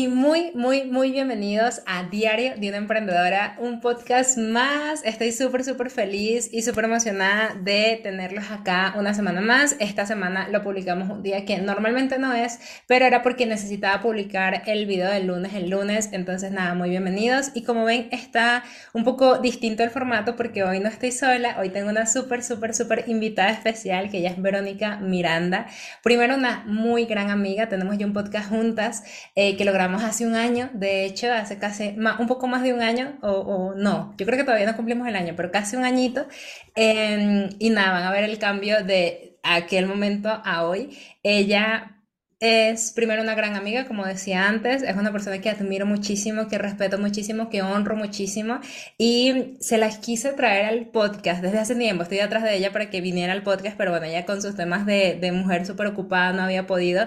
y muy, muy, muy bienvenidos a Diario de una Emprendedora, un podcast más. Estoy súper, súper feliz y súper emocionada de tenerlos acá una semana más. Esta semana lo publicamos un día que normalmente no es, pero era porque necesitaba publicar el video del lunes el lunes. Entonces, nada, muy bienvenidos. Y como ven, está un poco distinto el formato porque hoy no estoy sola. Hoy tengo una súper, súper, súper invitada especial que ella es Verónica Miranda. Primero, una muy gran amiga. Tenemos ya un podcast juntas. Eh, que logramos hace un año, de hecho, hace casi un poco más de un año, o, no, yo creo que todavía no cumplimos el año, pero casi un añito. Em, y nada, van a ver el cambio de aquel momento a hoy. Ella es primero una gran amiga, como decía antes, es una persona que admiro muchísimo, que respeto muchísimo, que honro muchísimo y se las quise traer al podcast desde hace tiempo, estoy detrás de ella para que viniera al podcast, pero bueno, ella con sus temas de, de mujer súper ocupada no había podido,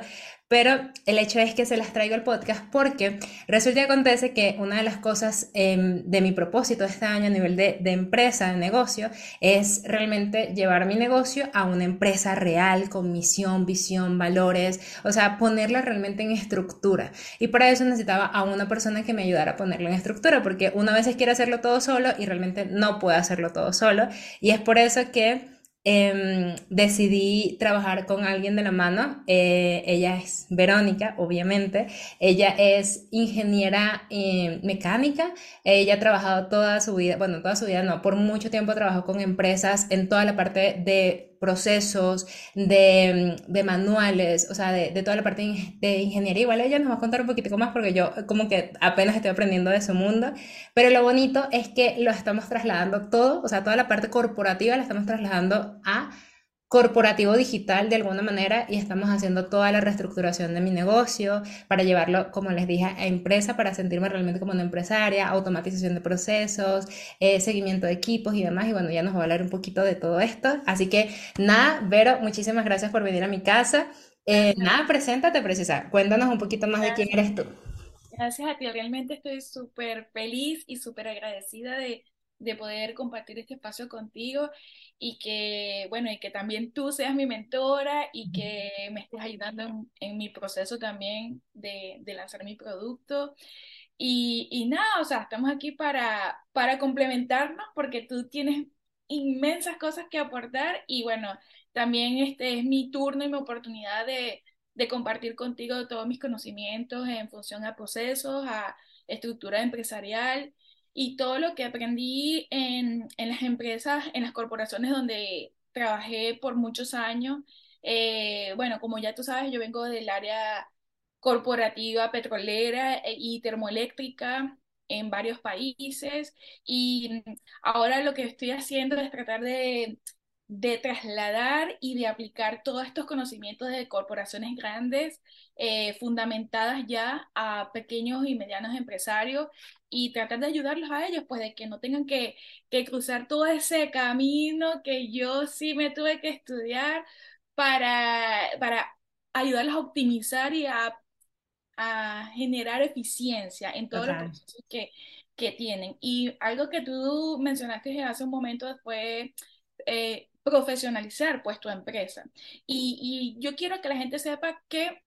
pero el hecho es que se las traigo al podcast porque resulta y acontece que una de las cosas em, de mi propósito este año a nivel de, empresa, de negocio, es realmente llevar mi negocio a una empresa real, con misión, visión, valores, o sea, ponerla realmente en estructura. Y para eso necesitaba a una persona que me ayudara a ponerlo en estructura, porque una vez quiere hacerlo todo solo y realmente no puede hacerlo todo solo. Y es por eso que Em, decidí trabajar con alguien de la mano. Eh, ella es Verónica, obviamente. Ella es ingeniera eh, mecánica. Ella ha trabajado toda su vida, bueno, toda su vida no, por mucho tiempo trabajó con empresas en toda la parte de procesos, de, de manuales, o sea, de, de, toda la parte de ingeniería. Igual ella nos va a contar un poquito más porque yo como que apenas estoy aprendiendo de su mundo, pero lo bonito es que lo estamos trasladando todo, o sea, toda la parte corporativa la estamos trasladando a corporativo digital de alguna manera y estamos haciendo toda la reestructuración de mi negocio para llevarlo, como les dije, a empresa para sentirme realmente como una empresaria, automatización de procesos, eh, seguimiento de equipos y demás. Y bueno, ya nos va a hablar un poquito de todo esto. Así que nada, Vero, muchísimas gracias por venir a mi casa. Eh, nada, preséntate, precisa. Cuéntanos un poquito más de quién eres tú. Gracias a ti, realmente estoy súper feliz y súper agradecida de, de poder compartir este espacio contigo y que, bueno, y que también tú seas mi mentora y que me estés ayudando en, mi proceso también de, de, lanzar mi producto. Y, y, nada, o sea, estamos aquí para, para complementarnos porque tú tienes inmensas cosas que aportar y bueno, también este es mi turno y mi oportunidad de, de compartir contigo todos mis conocimientos en función a procesos, a estructura empresarial y todo lo que aprendí en, en, las empresas, en las corporaciones donde trabajé por muchos años. Eh, bueno, como ya tú sabes, yo vengo del área corporativa petrolera e, y termoeléctrica en varios países y ahora lo que estoy haciendo es tratar de de trasladar y de aplicar todos estos conocimientos de corporaciones grandes, eh, fundamentadas ya a pequeños y medianos empresarios y tratar de ayudarlos a ellos, pues de que no tengan que, que cruzar todo ese camino que yo sí me tuve que estudiar para, para ayudarlos a optimizar y a, a generar eficiencia en todos los procesos que, que tienen. Y algo que tú mencionaste hace un momento fue... Eh, profesionalizar pues tu empresa. Y, yo quiero que la gente sepa que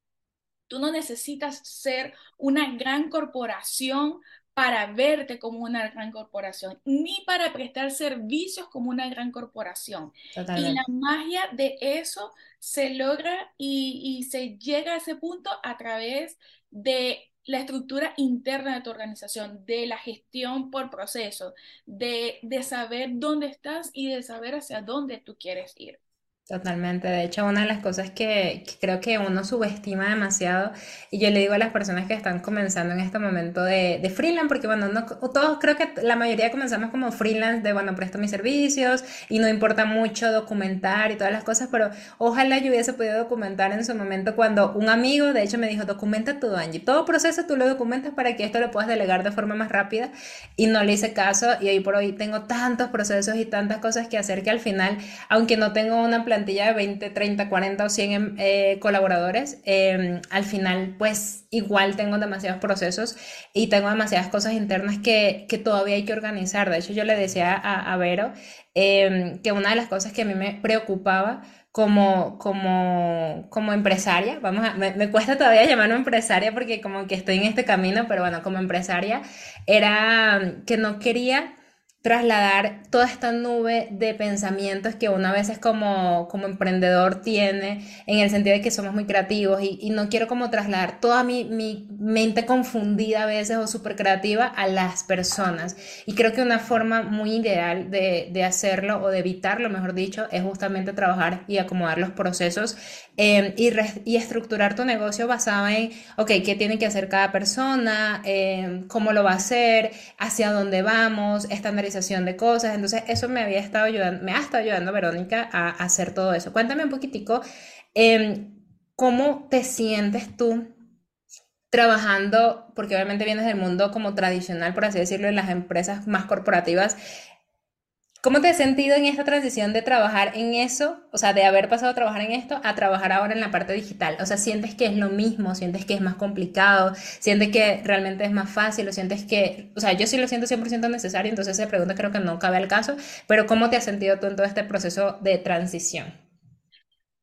tú no necesitas ser una gran corporación para verte como una gran corporación, ni para prestar servicios como una gran corporación. Y la magia de eso se logra y, y se llega a ese punto a través de la estructura interna de tu organización, de la gestión por proceso, de, de saber dónde estás y de saber hacia dónde tú quieres ir. Totalmente, de hecho una de las cosas que, creo que uno subestima demasiado y yo le digo a las personas que están comenzando en este momento de, de freelance, porque bueno, no, todos creo que la mayoría comenzamos como freelance de bueno, presto mis servicios y no importa mucho documentar y todas las cosas, pero ojalá yo hubiese podido documentar en su momento cuando un amigo de hecho me dijo documenta todo Angie, todo proceso tú lo documentas para que esto lo puedas delegar de forma más rápida y no le hice caso y hoy por hoy tengo tantos procesos y tantas cosas que hacer que al final, aunque no tengo una plataforma plantilla de 20, 30, 40 o 100 eh, colaboradores, em, al final pues igual tengo demasiados procesos y tengo demasiadas cosas internas que, que todavía hay que organizar. De hecho, yo le decía a, a Vero em, que una de las cosas que a mí me preocupaba como, como, como empresaria, vamos a, me, me, cuesta todavía llamarme empresaria porque como que estoy en este camino, pero bueno, como empresaria, era que no quería trasladar toda esta nube de pensamientos que uno a veces como, como emprendedor tiene, en el sentido de que somos muy creativos y, y no quiero como trasladar toda mi, mi, mente confundida a veces o súper creativa a las personas. Y creo que una forma muy ideal de, de, hacerlo o de evitarlo, mejor dicho, es justamente trabajar y acomodar los procesos eh, y, y, estructurar tu negocio basado en, ok, qué tiene que hacer cada persona, eh, cómo lo va a hacer, hacia dónde vamos, estandarizar de cosas. Entonces, eso me había estado ayudando, me ha estado ayudando Verónica a, hacer todo eso. Cuéntame un poquitico, eh, ¿cómo te sientes tú trabajando, porque obviamente vienes del mundo como tradicional, por así decirlo, en las empresas más corporativas, ¿Cómo te has sentido en esta transición de trabajar en eso, o sea, de haber pasado a trabajar en esto a trabajar ahora en la parte digital? O sea, ¿sientes que es lo mismo? ¿Sientes que es más complicado? ¿Sientes que realmente es más fácil? ¿O sientes que, o sea, yo sí lo siento 100% necesario, entonces esa pregunta creo que no cabe al caso, pero ¿cómo te has sentido tú en todo este proceso de transición?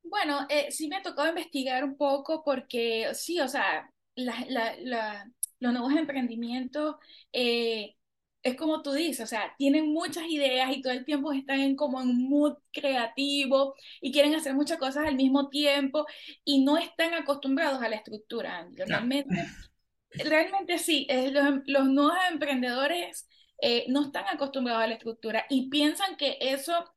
Bueno, eh, sí me ha tocado investigar un poco porque sí, o sea, los nuevos emprendimientos... Eh, es como tú dices, o sea, tienen muchas ideas y todo el tiempo están en como en mood creativo y quieren hacer muchas cosas al mismo tiempo y no están acostumbrados a la estructura. Realmente, realmente sí, los, los, nuevos emprendedores eh, no están acostumbrados a la estructura y piensan que eso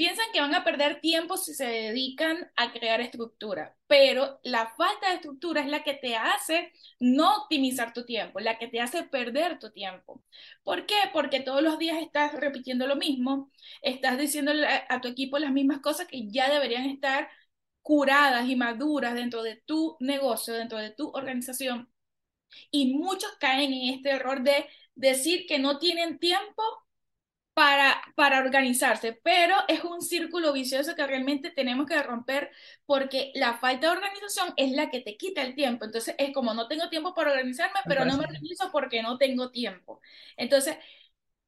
piensan que van a perder tiempo si se dedican a crear estructura, pero la falta de estructura es la que te hace no optimizar tu tiempo, la que te hace perder tu tiempo. ¿Por qué? Porque todos los días estás repitiendo lo mismo, estás diciéndole a tu equipo las mismas cosas que ya deberían estar curadas y maduras dentro de tu negocio, dentro de tu organización. Y muchos caen en este error de decir que no tienen tiempo para, para organizarse, pero es un círculo vicioso que realmente tenemos que romper porque la falta de organización es la que te quita el tiempo. Entonces es como no tengo tiempo para organizarme, pero no me organizo porque no tengo tiempo. Entonces,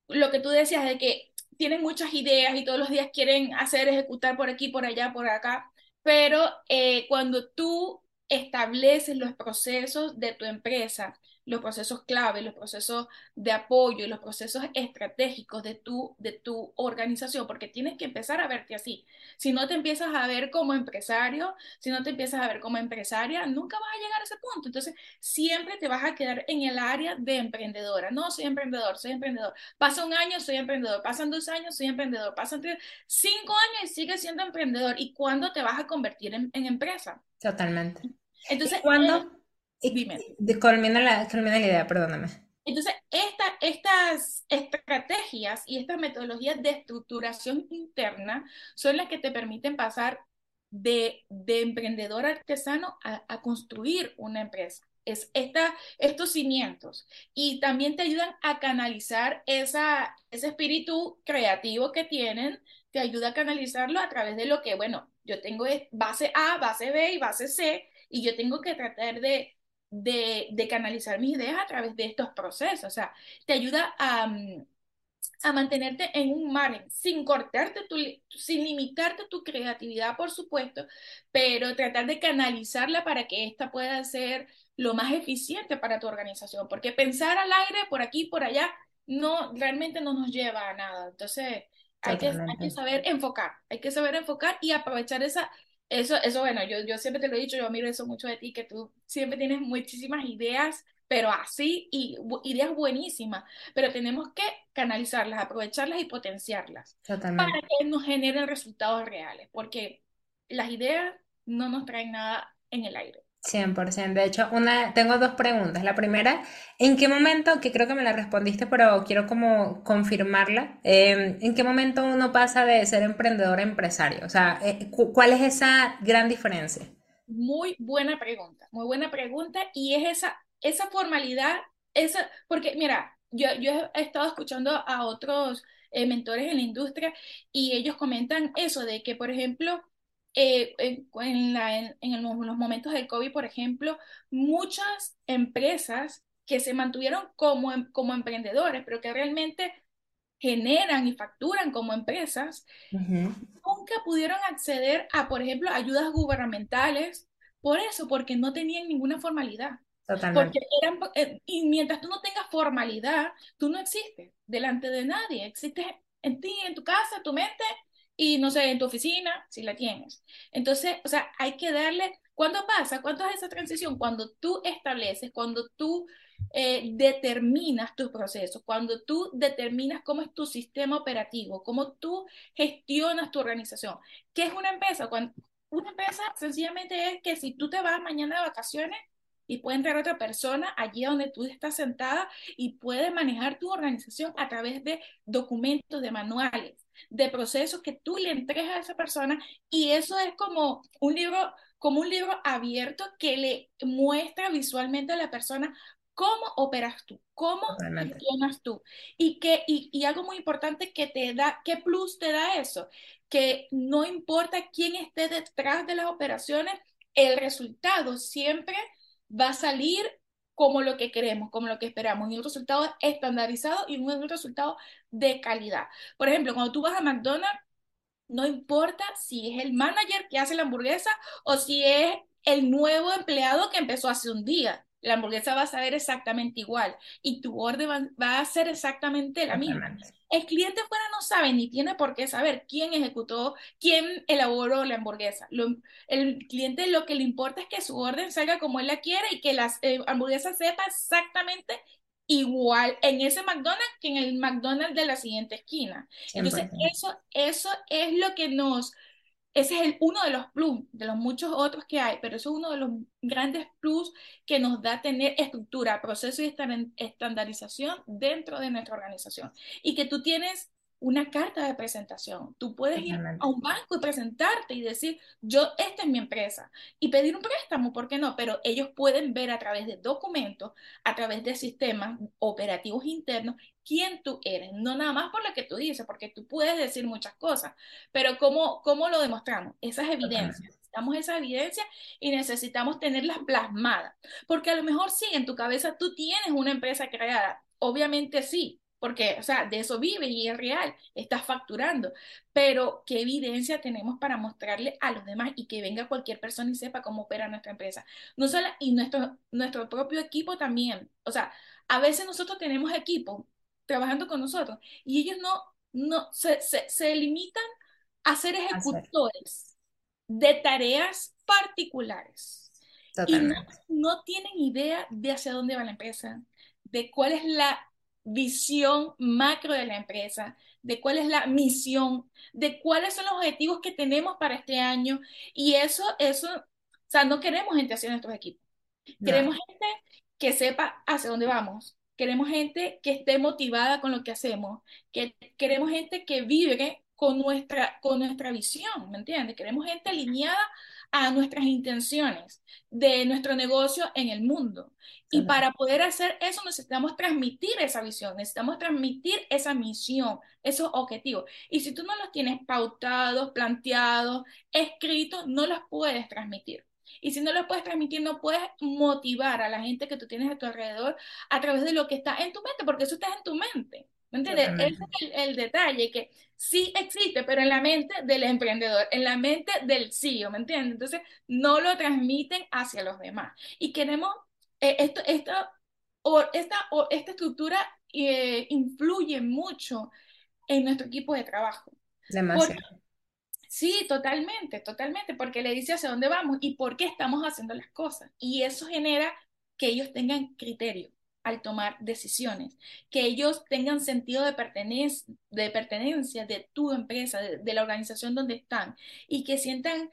lo que tú decías de que tienen muchas ideas y todos los días quieren hacer, ejecutar por aquí, por allá, por acá, pero eh, cuando tú estableces los procesos de tu empresa, los procesos clave, los procesos de apoyo y los procesos estratégicos de tu, de tu organización, porque tienes que empezar a verte así. Si no te empiezas a ver como empresario, si no te empiezas a ver como empresaria, nunca vas a llegar a ese punto. Entonces, siempre te vas a quedar en el área de emprendedora. No, soy emprendedor, soy emprendedor. Pasa un año, soy emprendedor. Pasan dos años, soy emprendedor. Pasan cinco años y sigues siendo emprendedor. ¿Y cuándo te vas a convertir en, en empresa? Totalmente. Entonces, ¿cuándo? Dime. Culmina la, la idea, perdóname. Entonces, esta, estas estrategias y estas metodologías de estructuración interna son las que te permiten pasar de, de emprendedor artesano a, a, construir una empresa. Es esta, estos cimientos y también te ayudan a canalizar esa, ese espíritu creativo que tienen, te ayuda a canalizarlo a través de lo que, bueno, yo tengo base A, base B y base C y yo tengo que tratar de de, canalizar mis ideas a través de estos procesos. O sea, te ayuda a, mm, a mantenerte en un margen, sin cortarte, tu, sin limitarte tu creatividad, por supuesto, pero tratar de canalizarla para que ésta pueda ser lo más eficiente para tu organización, porque pensar al aire por aquí, por allá, no, realmente no nos lleva a nada. Entonces, hay que, hay que saber enfocar, hay que saber enfocar y aprovechar esa eso, eso, bueno, yo, yo siempre te lo he dicho, yo miro eso mucho de ti, que tú siempre tienes muchísimas ideas, pero así, y ideas buenísimas, pero tenemos que canalizarlas, aprovecharlas y potenciarlas para que nos generen resultados reales, porque las ideas no nos traen nada en el aire. 100%. De hecho, una, tengo dos preguntas. La primera, ¿en qué momento, que creo que me la respondiste, pero quiero como confirmarla, em, ¿en qué momento uno pasa de ser emprendedor a empresario? O sea, eh, ¿cuál es esa gran diferencia? Muy buena pregunta, muy buena pregunta. Y es esa, esa formalidad, esa, porque mira, yo, yo he estado escuchando a otros eh, mentores en la industria y ellos comentan eso de que, por ejemplo, eh, en, en, la, en, en, los momentos del COVID, por ejemplo, muchas empresas que se mantuvieron como, em, como emprendedores, pero que realmente generan y facturan como empresas, uh -huh. nunca pudieron acceder a, por ejemplo, ayudas gubernamentales, por eso, porque no tenían ninguna formalidad. Totalmente. Porque eran, eh, y mientras tú no tengas formalidad, tú no existes delante de nadie, existes en ti, en tu casa, tu mente y no sé, en tu oficina, si la tienes. Entonces, o sea, hay que darle, ¿cuándo pasa? ¿Cuándo es esa transición? Cuando tú estableces, cuando tú eh, determinas tus procesos, cuando tú determinas cómo es tu sistema operativo, cómo tú gestionas tu organización. ¿Qué es una empresa? Cuando, una empresa sencillamente es que si tú te vas mañana de vacaciones, y puede entrar otra persona allí donde tú estás sentada y puede manejar tu organización a través de documentos, de manuales, de procesos que tú le entregas a esa persona y eso es como un libro, como un libro abierto que le muestra visualmente a la persona cómo operas tú, cómo funcionas tú. Y que y, y algo muy importante que te da, qué plus te da eso, que no importa quién esté detrás de las operaciones, el resultado siempre va a salir como lo que queremos, como lo que esperamos, y un resultado estandarizado y un resultado de calidad. Por ejemplo, cuando tú vas a McDonald's, no importa si es el manager que hace la hamburguesa o si es el nuevo empleado que empezó hace un día. La hamburguesa va a saber exactamente igual y tu orden va, va a ser exactamente la misma. El cliente fuera no sabe ni tiene por qué saber quién ejecutó, quién elaboró la hamburguesa. Lo, el cliente lo que le importa es que su orden salga como él la quiere y que la eh, hamburguesa sepa exactamente igual en ese McDonald's que en el McDonald's de la siguiente esquina. Entonces, eso, eso es lo que nos, ese es el, uno de los plus, de los muchos otros que hay, pero eso es uno de los grandes plus que nos da tener estructura, proceso y estandarización dentro de nuestra organización. Y que tú tienes una carta de presentación. Tú puedes ir a un banco y presentarte y decir, yo, esta es mi empresa, y pedir un préstamo, ¿por qué no? Pero ellos pueden ver a través de documentos, a través de sistemas operativos internos, quién tú eres, no nada más por lo que tú dices, porque tú puedes decir muchas cosas, pero ¿cómo, cómo lo demostramos? Esas evidencias. Necesitamos esa evidencia y necesitamos tenerlas plasmadas, porque a lo mejor sí, en tu cabeza tú tienes una empresa creada, obviamente sí, porque, o sea, de eso vive y es real, estás facturando, pero ¿qué evidencia tenemos para mostrarle a los demás y que venga cualquier persona y sepa cómo opera nuestra empresa? No solo, y nuestro, nuestro propio equipo también, o sea, a veces nosotros tenemos equipos trabajando con nosotros y ellos no, no se, se, se limitan a ser ejecutores de tareas particulares. Totalmente. Y no, no tienen idea de hacia dónde va la empresa, de cuál es la visión macro de la empresa, de cuál es la misión, de cuáles son los objetivos que tenemos para este año. Y eso, eso, o sea, no queremos gente haciendo nuestros equipos. No. Queremos gente que sepa hacia dónde vamos. Queremos gente que esté motivada con lo que hacemos. Que queremos gente que vive con nuestra, con nuestra visión, ¿me entiendes? Queremos gente alineada a nuestras intenciones de nuestro negocio en el mundo. Y para poder hacer eso necesitamos transmitir esa visión, necesitamos transmitir esa misión, esos objetivos. Y si tú no los tienes pautados, planteados, escritos, no los puedes transmitir. Y si no los puedes transmitir, no puedes motivar a la gente que tú tienes a tu alrededor a través de lo que está en tu mente, porque eso está en tu mente. ¿Me entiendes? Ese es el, el, detalle, que sí existe, pero en la mente del emprendedor, en la mente del CEO, ¿me entiendes? Entonces, no lo transmiten hacia los demás. Y queremos, eh, esto, esto, o esta, o esta estructura eh, influye mucho en nuestro equipo de trabajo. Demasiado. Porque, sí, totalmente, totalmente, porque le dice hacia dónde vamos y por qué estamos haciendo las cosas. Y eso genera que ellos tengan criterio al tomar decisiones, que ellos tengan sentido de, pertenec de pertenencia de tu empresa, de, la organización donde están, y que sientan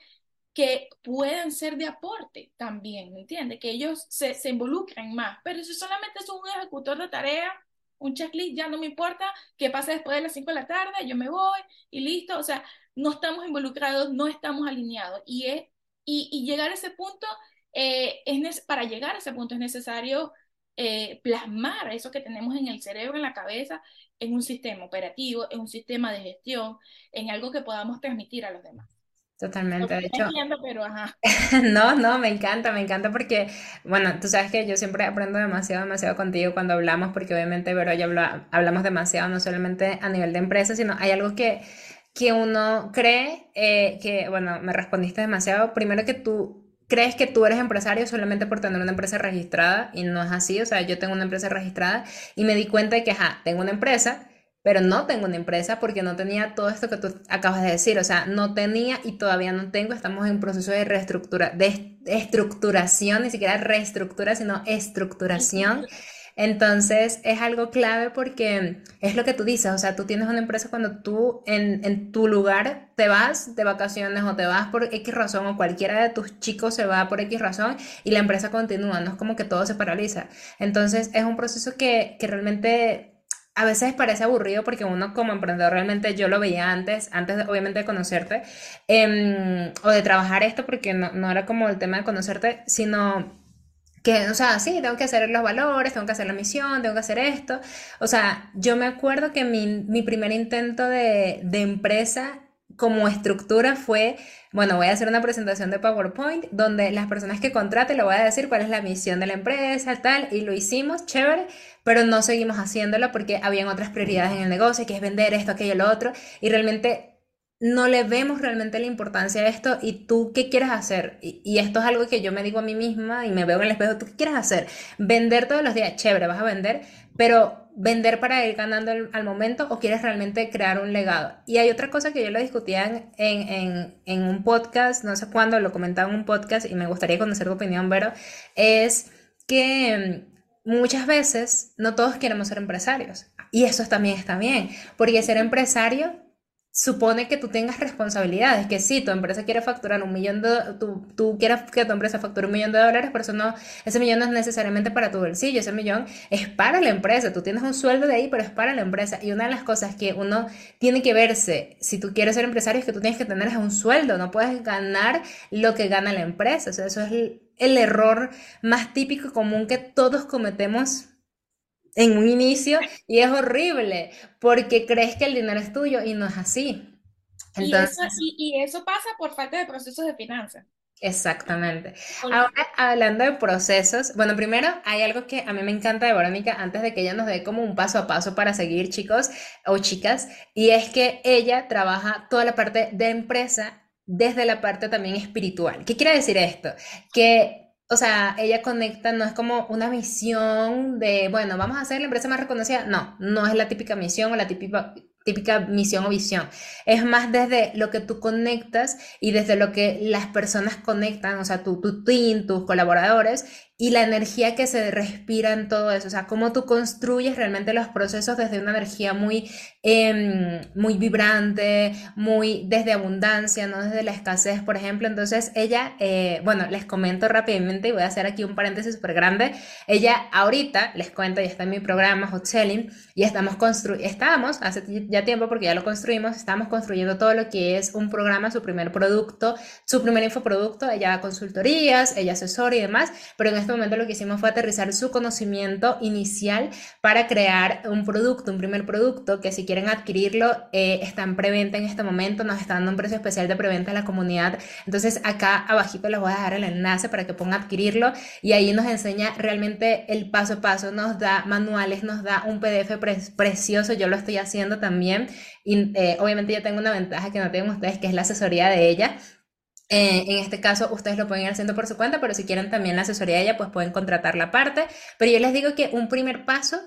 que puedan ser de aporte también, ¿me entiendes? Que ellos se, se involucren más, pero si solamente es un ejecutor de tarea, un checklist, ya no me importa que pase después de las 5 de la tarde, yo me voy y listo, o sea, no estamos involucrados, no estamos alineados, y, es, y llegar a ese punto, eh, es para llegar a ese punto es necesario eh, plasmar eso que tenemos en el cerebro, en la cabeza, en un sistema operativo, en un sistema de gestión, en algo que podamos transmitir a los demás. Totalmente, de hecho, pero ajá. no, no, me encanta, me encanta porque, bueno, tú sabes que yo siempre aprendo demasiado, demasiado contigo cuando hablamos, porque obviamente, pero ya habla- hablamos demasiado, no solamente a nivel de empresa, sino hay algo que, que uno cree, eh, que, bueno, me respondiste demasiado, primero que tú crees que tú eres empresario solamente por tener una empresa registrada, y no es así, o sea, yo tengo una empresa registrada y me di cuenta de que, ajá, tengo una empresa pero no tengo una empresa porque no tenía todo esto que tú acabas de decir, o sea, no tenía y todavía no tengo, estamos en proceso de reestructura, de estructuración, ni siquiera reestructura, sino estructuración. Entonces es algo clave porque es lo que tú dices, o sea, tú tienes una empresa cuando tú en, en tu lugar te vas de vacaciones o te vas por X razón o cualquiera de tus chicos se va por X razón y la empresa continúa, no es como que todo se paraliza. Entonces es un proceso que, que realmente a veces parece aburrido porque uno como emprendedor realmente yo lo veía antes, antes de, obviamente de conocerte, em, o de trabajar esto, porque no, no era como el tema de conocerte, sino que, o sea, sí, tengo que hacer los valores, tengo que hacer la misión, tengo que hacer esto. O sea, yo me acuerdo que mi, mi primer intento de, de empresa como estructura fue, bueno, voy a hacer una presentación de PowerPoint donde las personas que contraten le voy a decir cuál es la misión de la empresa, tal, y lo hicimos, chévere, pero no seguimos haciéndolo porque habían otras prioridades en el negocio, que es vender esto, aquello, lo otro, y realmente no le vemos realmente la importancia a esto y tú qué quieres hacer. Y, esto es algo que yo me digo a mí misma y me veo en el espejo, ¿tú qué quieres hacer? Vender todos los días, chévere, vas a vender, pero vender para ir ganando al momento o quieres realmente crear un legado. Y hay otra cosa que yo lo discutía en, en, en, un podcast, no sé cuándo, lo comentaba en un podcast y me gustaría conocer tu opinión, Vero, es que muchas veces no todos queremos ser empresarios. Y eso también está bien, porque ser empresario supone que tú tengas responsabilidades, que si tu empresa quiere facturar un millón de, tú, tú quieras que tu empresa facture un millón de dólares, pero eso no, ese millón no es necesariamente para tu bolsillo, ese millón es para la empresa, tú tienes un sueldo de ahí, pero es para la empresa. Y una de las cosas que uno tiene que verse, si tú quieres ser empresario, es que tú tienes que tener un sueldo, no puedes ganar lo que gana la empresa, o sea, eso es el, el error más típico y común que todos cometemos en un inicio y es horrible porque crees que el dinero es tuyo y no es así. Entonces, y, eso, y, y eso pasa por falta de procesos de finanzas. Exactamente. Ahora, hablando de procesos, bueno, primero hay algo que a mí me encanta de Verónica antes de que ella nos dé como un paso a paso para seguir, chicos o chicas, y es que ella trabaja toda la parte de empresa desde la parte también espiritual. ¿Qué quiere decir esto? Que o sea, ella conecta, no es como una misión de, bueno, vamos a hacer la empresa más reconocida. No, no es la típica misión o la típica, típica misión o visión. Es más desde lo que tú conectas y desde lo que las personas conectan, o sea, tu, tu team, tus colaboradores y la energía que se respira en todo eso, o sea, cómo tú construyes realmente los procesos desde una energía muy, eh, muy vibrante, muy desde abundancia, no desde la escasez, por ejemplo. Entonces, ella, eh, bueno, les comento rápidamente y voy a hacer aquí un paréntesis súper grande. Ella ahorita, les cuento, ya está en mi programa Hot Selling y estamos construyendo, estábamos hace ya tiempo porque ya lo construimos, estamos construyendo todo lo que es un programa, su primer producto, su primer infoproducto, ella da consultorías, ella asesora y demás, pero en este momento lo que hicimos fue aterrizar su conocimiento inicial para crear un producto, un primer producto que si quieren adquirirlo eh, está en preventa en este momento, nos está dando un precio especial de preventa a la comunidad. Entonces acá abajito les voy a dejar el enlace para que puedan adquirirlo y ahí nos enseña realmente el paso a paso, nos da manuales, nos da un PDF pre precioso, yo lo estoy haciendo también y eh, obviamente yo tengo una ventaja que no tienen ustedes que es la asesoría de ella eh, en este caso, ustedes lo pueden ir haciendo por su cuenta, pero si quieren también la asesoría de ella, pues pueden contratar la parte. Pero yo les digo que un primer paso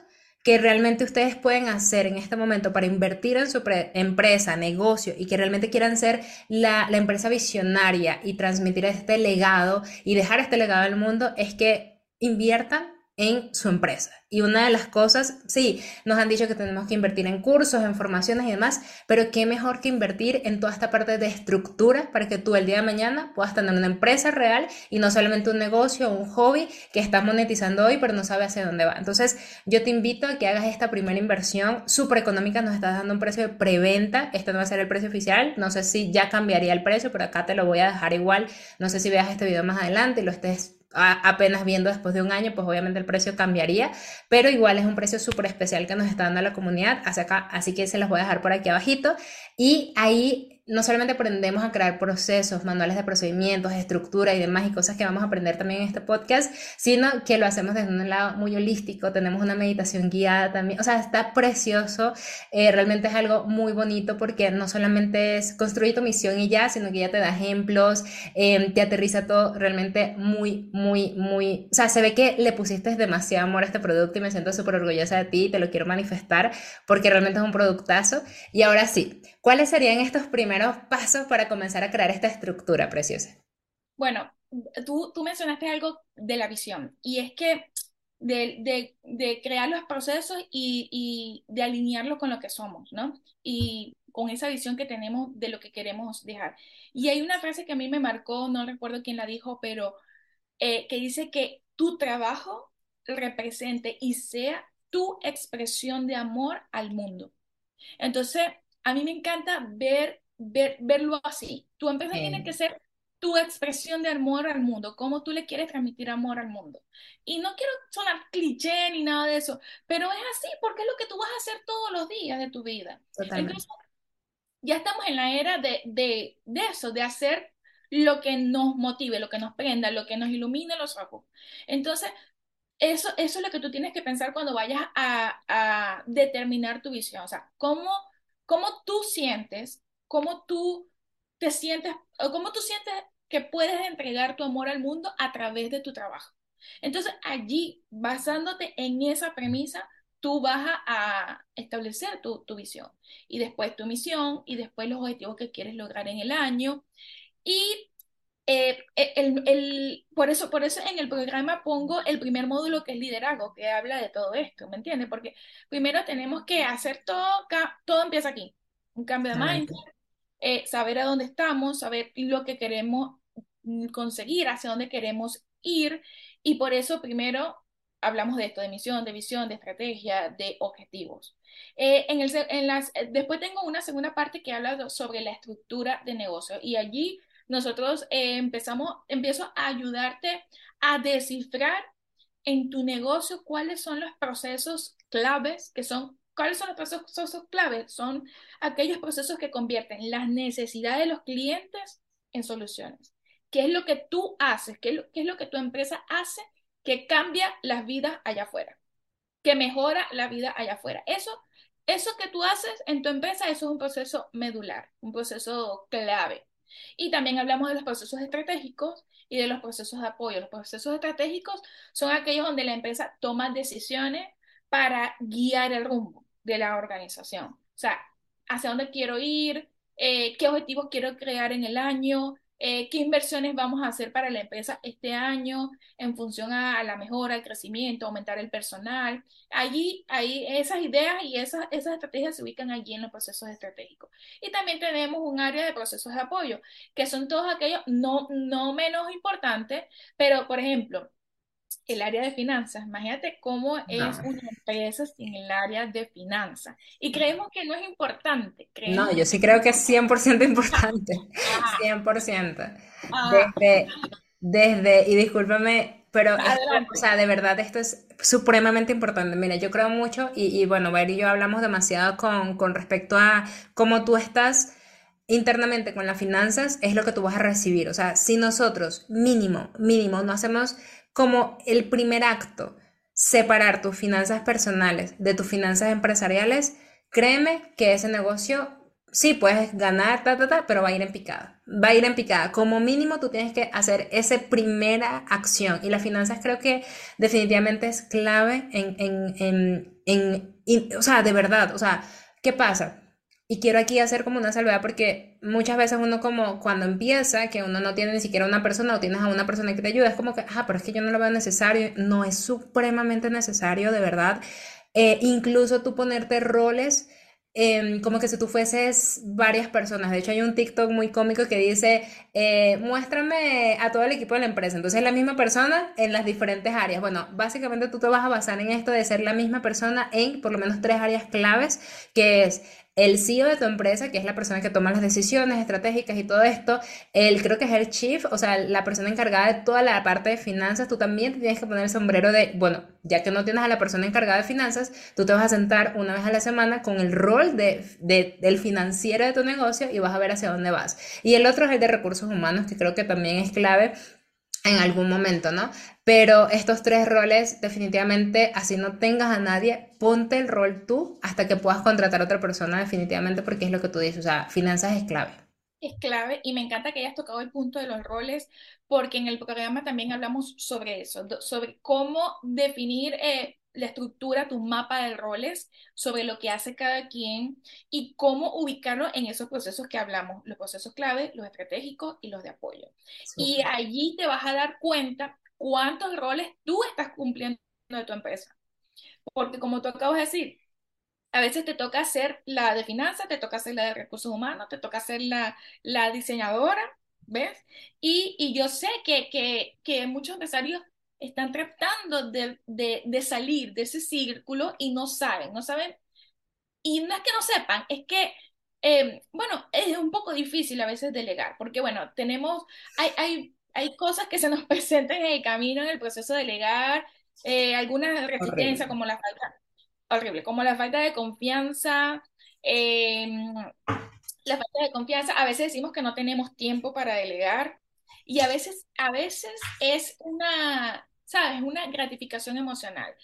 que realmente ustedes pueden hacer en este momento para invertir en su empresa, negocio y que realmente quieran ser la, la empresa visionaria y transmitir este legado y dejar este legado al mundo es que inviertan en su empresa. Y una de las cosas, sí, nos han dicho que tenemos que invertir en cursos, en formaciones y demás, pero qué mejor que invertir en toda esta parte de estructura para que tú el día de mañana puedas tener una empresa real y no solamente un negocio o un hobby que estás monetizando hoy pero no sabes hacia dónde va. Entonces, yo te invito a que hagas esta primera inversión súper económica, nos estás dando un precio de preventa, este no va a ser el precio oficial, no sé si ya cambiaría el precio, pero acá te lo voy a dejar igual, no sé si veas este video más adelante y lo estés apenas viendo después de un año, pues obviamente el precio cambiaría, pero igual es un precio súper especial que nos está dando la comunidad, hacia acá, así que se los voy a dejar por aquí abajito. Y ahí no solamente aprendemos a crear procesos, manuales de procedimientos, estructura y demás y cosas que vamos a aprender también en este podcast, sino que lo hacemos desde un lado muy holístico, tenemos una meditación guiada también, o sea, está precioso, eh, realmente es algo muy bonito porque no solamente es construir tu misión y ya, sino que ya te da ejemplos, em, te aterriza todo realmente muy, muy, muy, o sea, se ve que le pusiste demasiado amor a este producto y me siento súper orgullosa de ti, te lo quiero manifestar porque realmente es un productazo. Y ahora sí, ¿cuáles serían estos primeros pasos para comenzar a crear esta estructura preciosa? Bueno, tú, mencionaste algo de la visión y es que de, crear los procesos y, de alinearlos con lo que somos, ¿no? Y con esa visión que tenemos de lo que queremos dejar. Y hay una frase que a mí me marcó, no recuerdo quién la dijo, pero eh, que dice que tu trabajo represente y sea tu expresión de amor al mundo. Entonces, a mí me encanta ver, ver verlo así. Tu empresa tiene que ser tu expresión de amor al mundo, cómo tú le quieres transmitir amor al mundo. Y no quiero sonar cliché ni nada de eso, pero es así porque es lo que tú vas a hacer todos los días de tu vida. Entonces, ya estamos en la era de, de, de eso, de hacer lo que nos motive, lo que nos prenda, lo que nos ilumine los ojos. Entonces, eso, eso es lo que tú tienes que pensar cuando vayas a, a determinar tu visión. O sea, cómo, cómo tú sientes, cómo tú te sientes, o cómo tú sientes que puedes entregar tu amor al mundo a través de tu trabajo. Entonces allí, basándote en esa premisa, tú vas a, establecer tu, visión y después tu misión y después los objetivos que quieres lograr en el año. Y eh, el, por, eso, por eso en el programa pongo el primer módulo que es liderazgo, que habla de todo esto, ¿me entiendes? Porque primero tenemos que hacer todo, todo empieza aquí, un cambio de mindset, eh, saber a dónde estamos, saber lo que queremos Mm, conseguir, hacia dónde queremos ir. Y por eso primero hablamos de esto, de misión, de visión, de estrategia, de objetivos. Eh, en el, en las, eh, después tengo una segunda parte que habla sobre la estructura de negocio y allí nosotros eh, empezamos, empiezo a ayudarte a descifrar en tu negocio cuáles son los procesos claves que son ¿Cuáles son los procesos claves? Son aquellos procesos que convierten las necesidades de los clientes en soluciones qué es lo que tú haces, qué es lo, qué es lo que tu empresa hace que cambia las vidas allá afuera, que mejora la vida allá afuera. Eso, eso que tú haces en tu empresa, eso es un proceso medular, un proceso clave. Y también hablamos de los procesos estratégicos y de los procesos de apoyo. Los procesos estratégicos son aquellos donde la empresa toma decisiones para guiar el rumbo de la organización. O sea, hacia dónde quiero ir, eh, qué objetivos quiero crear en el año, eh, qué inversiones vamos a hacer para la empresa este año en función a, la mejora, al crecimiento, aumentar el personal. Allí, ahí esas ideas y esas, esas estrategias se ubican allí en los procesos estratégicos. Y también tenemos un área de procesos de apoyo, que son todos aquellos no, no menos importantes, pero por ejemplo, el área de finanzas. Imagínate cómo es una empresa sin el área de finanzas. Y creemos que no es importante. No, yo sí creo que es 100% importante. 100%. Desde, desde, y discúlpame, pero, o sea, de verdad esto es supremamente importante. Mira, yo creo mucho, y, y bueno, Ver y yo hablamos demasiado con, con respecto a cómo tú estás internamente con las finanzas, es lo que tú vas a recibir. O sea, si nosotros mínimo, mínimo, no hacemos como el primer acto, separar tus finanzas personales de tus finanzas empresariales, créeme que ese negocio sí puedes ganar, pero va a ir en picada. Va a ir en picada. Como mínimo tú tienes que hacer esa primera acción. Y las finanzas creo que definitivamente es clave en, en, en, o sea, de verdad. O sea, ¿qué pasa? Y quiero aquí hacer como una salvedad porque muchas veces uno como cuando empieza, que uno no tiene ni siquiera una persona o tienes a una persona que te ayuda, es como que, ah, pero es que yo no lo veo necesario. No es supremamente necesario, de verdad. Eh, incluso tú ponerte roles Em, como que si tú fueses varias personas. De hecho, hay un TikTok muy cómico que dice, eh, muéstrame a todo el equipo de la empresa. Entonces, es la misma persona en las diferentes áreas. Bueno, básicamente tú te vas a basar en esto de ser la misma persona en por lo menos tres áreas claves, que es el CEO de tu empresa, que es la persona que toma las decisiones estratégicas y todo esto, él creo que es el chief, o sea, la persona encargada de toda la parte de finanzas, tú también tienes que poner el sombrero de, bueno, ya que no tienes a la persona encargada de finanzas, tú te vas a sentar una vez a la semana con el rol de, del financiero de tu negocio y vas a ver hacia dónde vas. Y el otro es el de recursos humanos, que creo que también es clave en algún momento, ¿no? Pero estos tres roles, definitivamente, así no tengas a nadie, ponte el rol tú hasta que puedas contratar a otra persona, definitivamente, porque es lo que tú dices, o sea, finanzas es clave. Es clave y me encanta que hayas tocado el punto de los roles, porque en el programa también hablamos sobre eso, sobre cómo definir eh, la estructura, tu mapa de roles, sobre lo que hace cada quien y cómo ubicarlo en esos procesos que hablamos, los procesos clave, los estratégicos y los de apoyo. Y allí te vas a dar cuenta cuántos roles tú estás cumpliendo de tu empresa. Porque como tú acabas de decir, a veces te toca hacer la de finanzas, te toca hacer la de recursos humanos, te toca hacer la, la diseñadora, ¿ves? Y, y yo sé que, que, que muchos empresarios están tratando de, de, de, salir de ese círculo y no saben, no saben. Y no es que no sepan, es que, eh, bueno, es un poco difícil a veces delegar, porque bueno, tenemos, hay, hay, hay cosas que se nos presentan en el camino, en el proceso de delegar, eh, algunas resistencias como la falta, horrible, como la falta de confianza, eh, la falta de confianza, a veces decimos que no tenemos tiempo para delegar, y a veces, a veces es una, ¿sabes? Una gratificación emocional.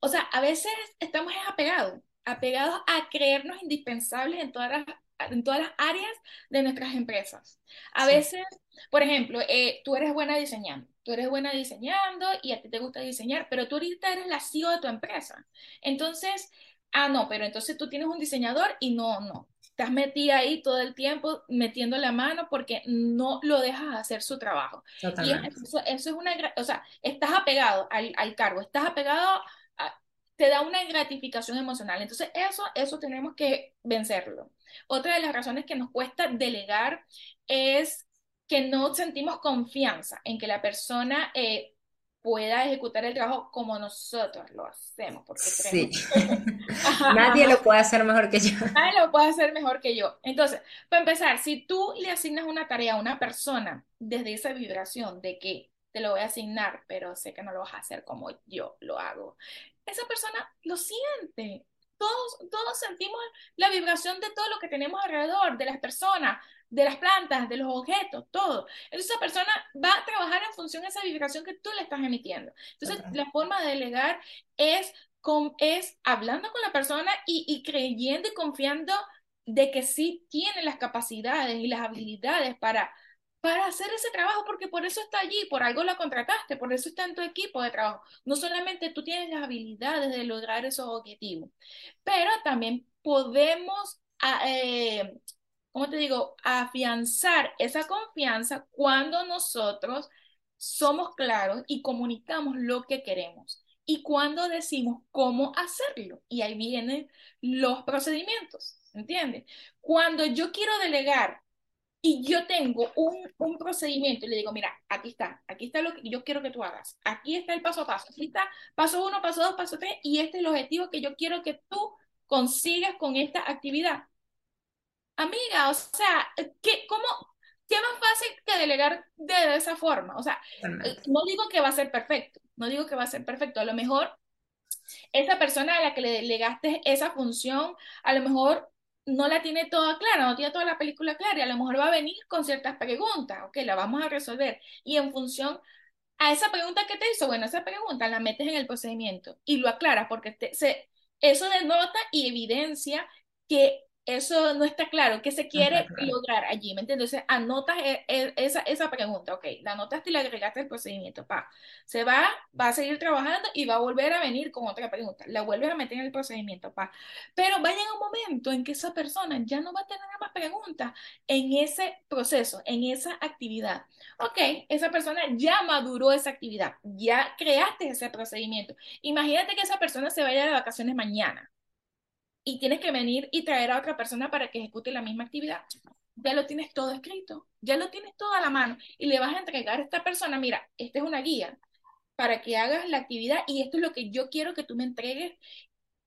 O sea, a veces estamos apegados, apegados a creernos indispensables en todas las, en todas las áreas de nuestras empresas. A veces, por ejemplo, eh, tú eres buena diseñando, tú eres buena diseñando y a ti te gusta diseñar, pero tú ahorita eres la CEO de tu empresa. Entonces, ah, no, pero entonces tú tienes un diseñador y no, no estás metida ahí todo el tiempo metiendo la mano porque no lo dejas hacer su trabajo. Y eso, es una, o sea, estás apegado al, al cargo, estás apegado, a, te da una gratificación emocional. Entonces, eso, eso tenemos que vencerlo. Otra de las razones que nos cuesta delegar es que no sentimos confianza en que la persona eh, pueda ejecutar el trabajo como nosotros lo hacemos, porque sí. Nadie lo puede hacer mejor que yo. Nadie lo puede hacer mejor que yo. Entonces, para empezar, si tú le asignas una tarea a una persona desde esa vibración de que te lo voy a asignar, pero sé que no lo vas a hacer como yo lo hago, esa persona lo siente. Todos, todos sentimos la vibración de todo lo que tenemos alrededor, de las personas, de las plantas, de los objetos, todo. Entonces esa persona va a trabajar en función de esa vibración que tú le estás emitiendo. Entonces la forma de delegar es, con, es hablando con la persona y, y creyendo y confiando de que sí tiene las capacidades y las habilidades para para hacer ese trabajo, porque por eso está allí, por algo la contrataste, por eso está en tu equipo de trabajo. No solamente tú tienes las habilidades de lograr esos objetivos, pero también podemos ah, eh, ¿cómo te digo?, afianzar esa confianza cuando nosotros somos claros y comunicamos lo que queremos y cuando decimos cómo hacerlo. Y ahí vienen los procedimientos, ¿entiendes? Cuando yo quiero delegar y yo tengo un, un, procedimiento y le digo, mira, aquí está, aquí está lo que yo quiero que tú hagas, aquí está el paso a paso, aquí está paso uno, paso dos, paso tres, y este es el objetivo que yo quiero que tú consigas con esta actividad. Amiga, o sea, ¿qué, cómo, qué más fácil que delegar de esa forma? O sea, no digo que va a ser perfecto, no digo que va a ser perfecto, a lo mejor esa persona a la que le delegaste esa función, a lo mejor no la tiene toda clara, no tiene toda la película clara y a lo mejor va a venir con ciertas preguntas, ok, la vamos a resolver. Y en función a esa pregunta que te hizo, bueno, esa pregunta la metes en el procedimiento y lo aclaras porque se, eso denota y evidencia que eso no está claro. ¿Qué se quiere lograr allí? ¿Me entiendes? Entonces, anotas e, e, esa, esa pregunta, ok, la anotaste y la agregaste al procedimiento, pa. Se va, va a seguir trabajando y va a volver a venir con otra pregunta. La vuelves a meter en el procedimiento, pa. Pero va a llegar un momento en que esa persona ya no va a tener más preguntas en ese proceso, en esa actividad. Ok, esa persona ya maduró esa actividad, ya creaste ese procedimiento. Imagínate que esa persona se vaya de vacaciones mañana y tienes que venir y traer a otra persona para que ejecute la misma actividad. Ya lo tienes todo escrito, ya lo tienes todo a la mano y le vas a entregar a esta persona, mira, esta es una guía para que hagas la actividad y esto es lo que yo quiero que tú me entregues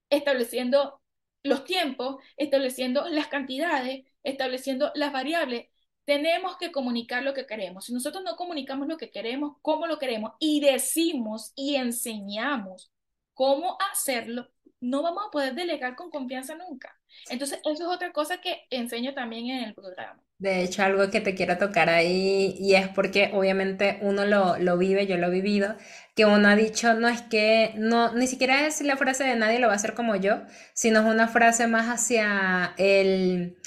estableciendo los tiempos, estableciendo las cantidades, estableciendo las variables. Tenemos que comunicar lo que queremos. Si nosotros no comunicamos lo que queremos, cómo lo queremos, y decimos y enseñamos cómo hacerlo, no vamos a poder delegar con confianza nunca. Entonces, eso es otra cosa que enseño también en el programa. De hecho, algo que te quiero tocar ahí, y es porque obviamente uno lo, lo vive, yo lo he vivido, que uno ha dicho, no es que, no, ni siquiera es la frase de nadie lo va a hacer como yo, sino es una frase más hacia el,